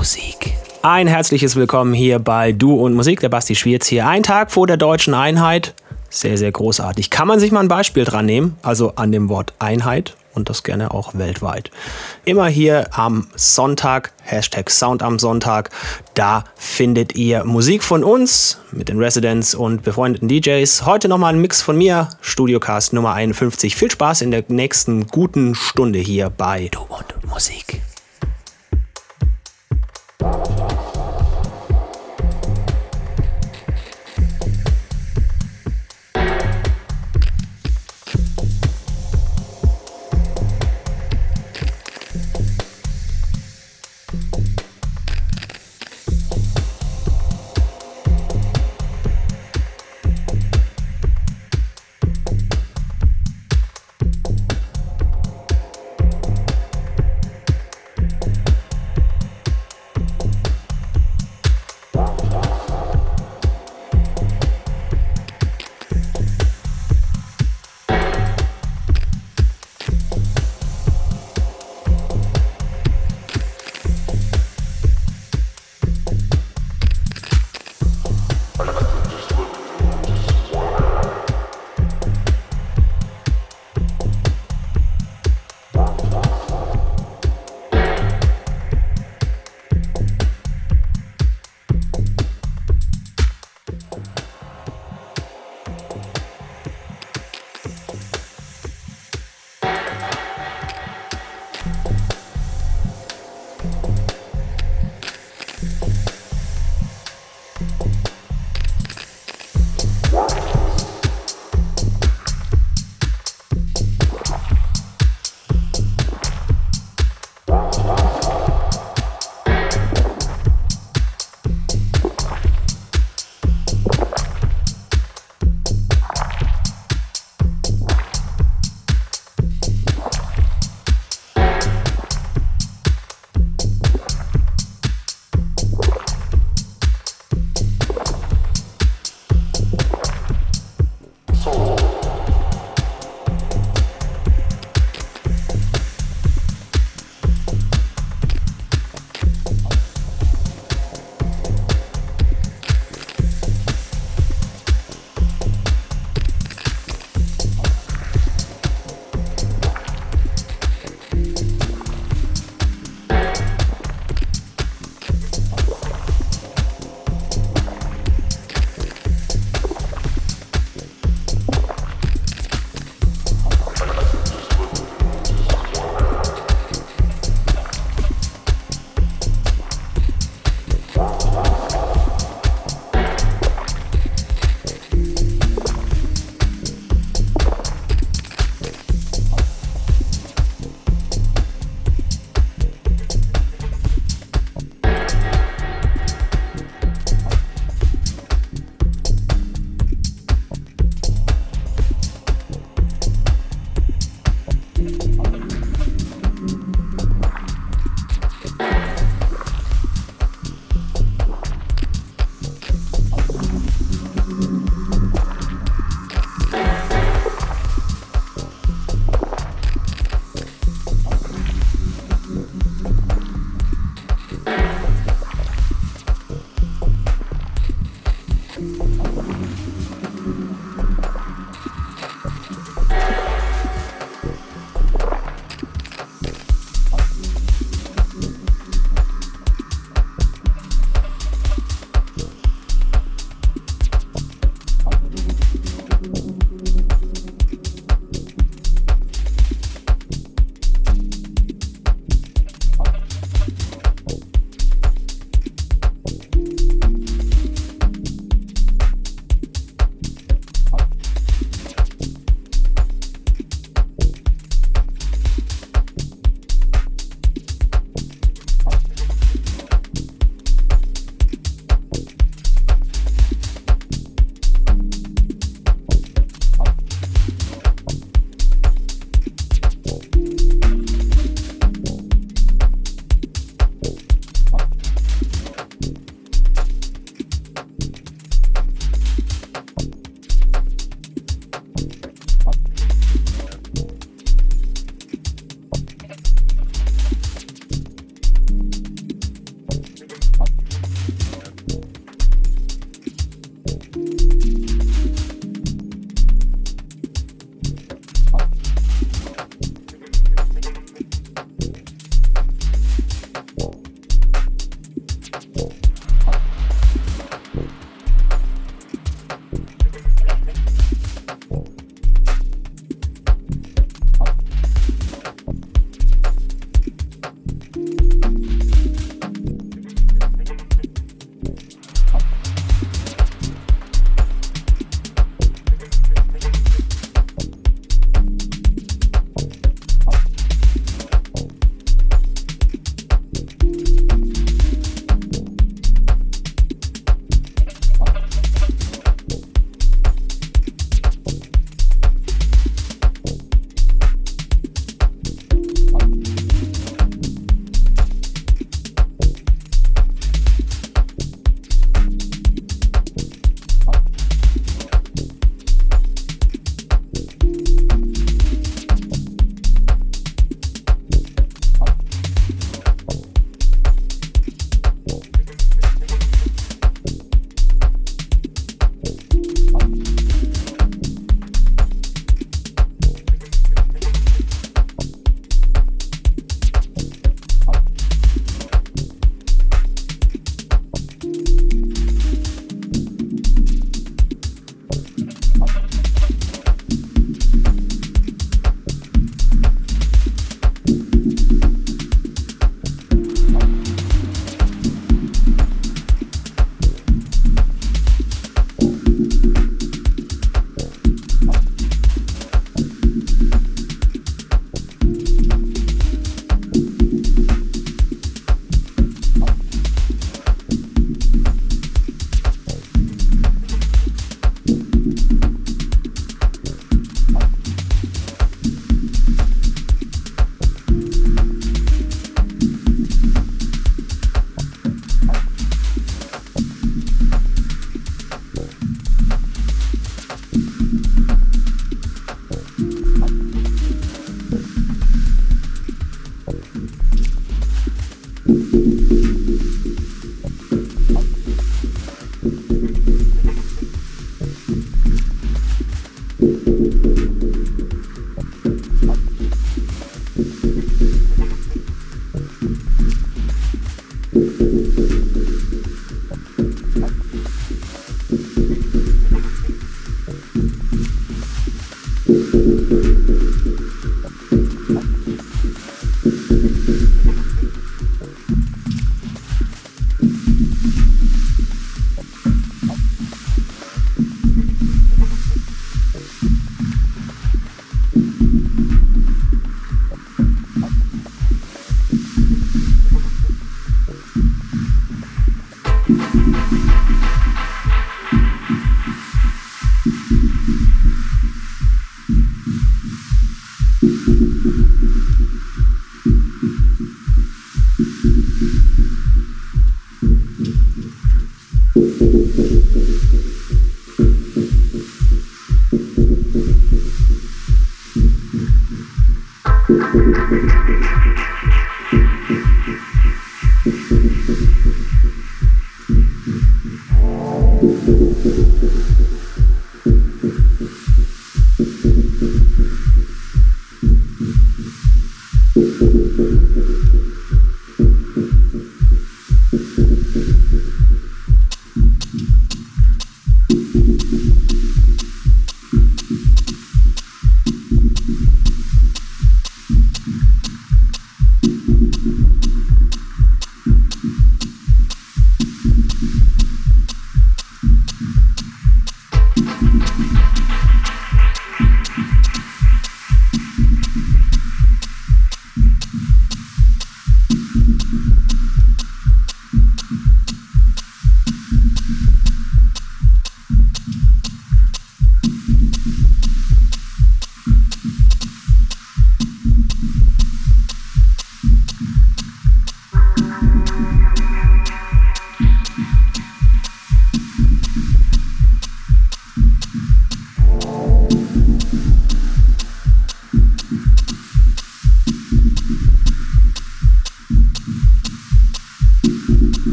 Musik. Ein herzliches Willkommen hier bei Du und Musik. Der Basti Schwierz hier. Ein Tag vor der deutschen Einheit. Sehr, sehr großartig. Kann man sich mal ein Beispiel dran nehmen? Also an dem Wort Einheit und das gerne auch weltweit. Immer hier am Sonntag, Hashtag Sound am Sonntag, da findet ihr Musik von uns mit den Residents und befreundeten DJs. Heute nochmal ein Mix von mir, Studiocast Nummer 51. Viel Spaß in der nächsten guten Stunde hier bei Du und Musik. Música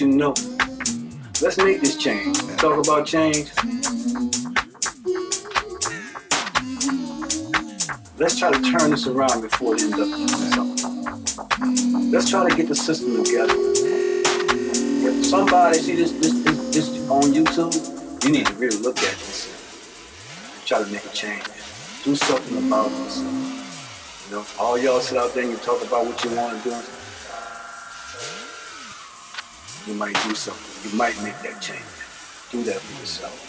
You know. Let's make this change. Talk about change. Let's try to turn this around before it ends up something. Let's try to get the system together. If somebody see this this, this, this on YouTube, you need to really look at this. Try to make a change. Do something about this. You know, all y'all sit out there and you talk about what you want to do you might do something. You might make that change. Do that for yourself.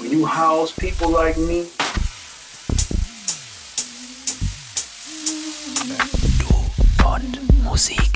When you house people like me, Musik.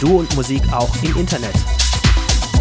Du und Musik auch im Internet.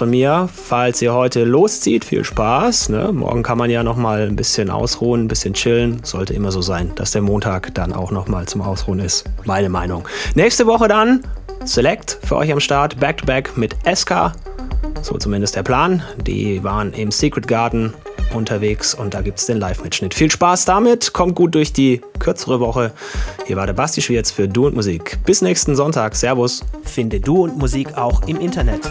Von mir. Falls ihr heute loszieht, viel Spaß. Ne? Morgen kann man ja noch mal ein bisschen ausruhen, ein bisschen chillen. Sollte immer so sein, dass der Montag dann auch noch mal zum Ausruhen ist. Meine Meinung. Nächste Woche dann Select für euch am Start. Back to back mit SK. So zumindest der Plan. Die waren im Secret Garden unterwegs und da gibt es den Live-Mitschnitt. Viel Spaß damit, kommt gut durch die kürzere Woche. Hier war der Basti Schwierz für Du und Musik. Bis nächsten Sonntag. Servus. Finde Du und Musik auch im Internet.